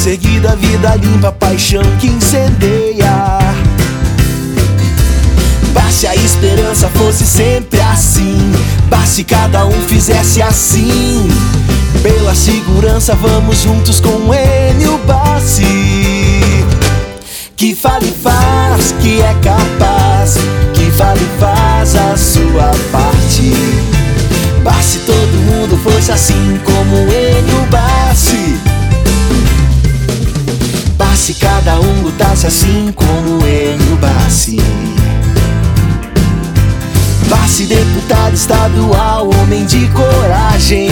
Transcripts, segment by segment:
seguida, vida limpa, paixão que incendeia. Basse a esperança fosse sempre assim. Basse cada um fizesse assim. Pela segurança, vamos juntos com Enio Bassi. Que fale e faz, que é capaz. Que fale e faz a sua parte. Bassi todo mundo fosse assim como lutasse assim como Enio Bassi. Bassi deputado estadual, homem de coragem.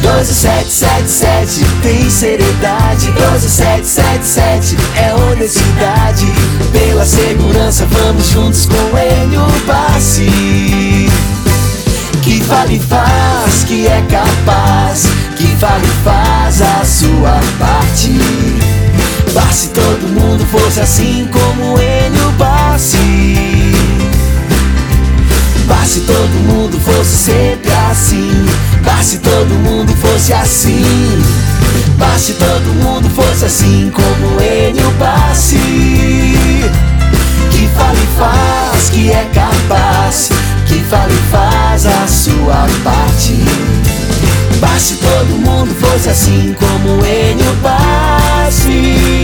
12777 tem seriedade. 12777 é honestidade. Pela segurança vamos juntos com ele o passe Que fale e faz, que é capaz. Que fale e faz fosse assim como ele o passe. Passe todo mundo fosse sempre assim. Passe todo mundo fosse assim. Passe todo mundo fosse assim como ele passe. Que fale e faz, que é capaz. Que fale e faz a sua parte. Passe todo mundo fosse assim como ele passe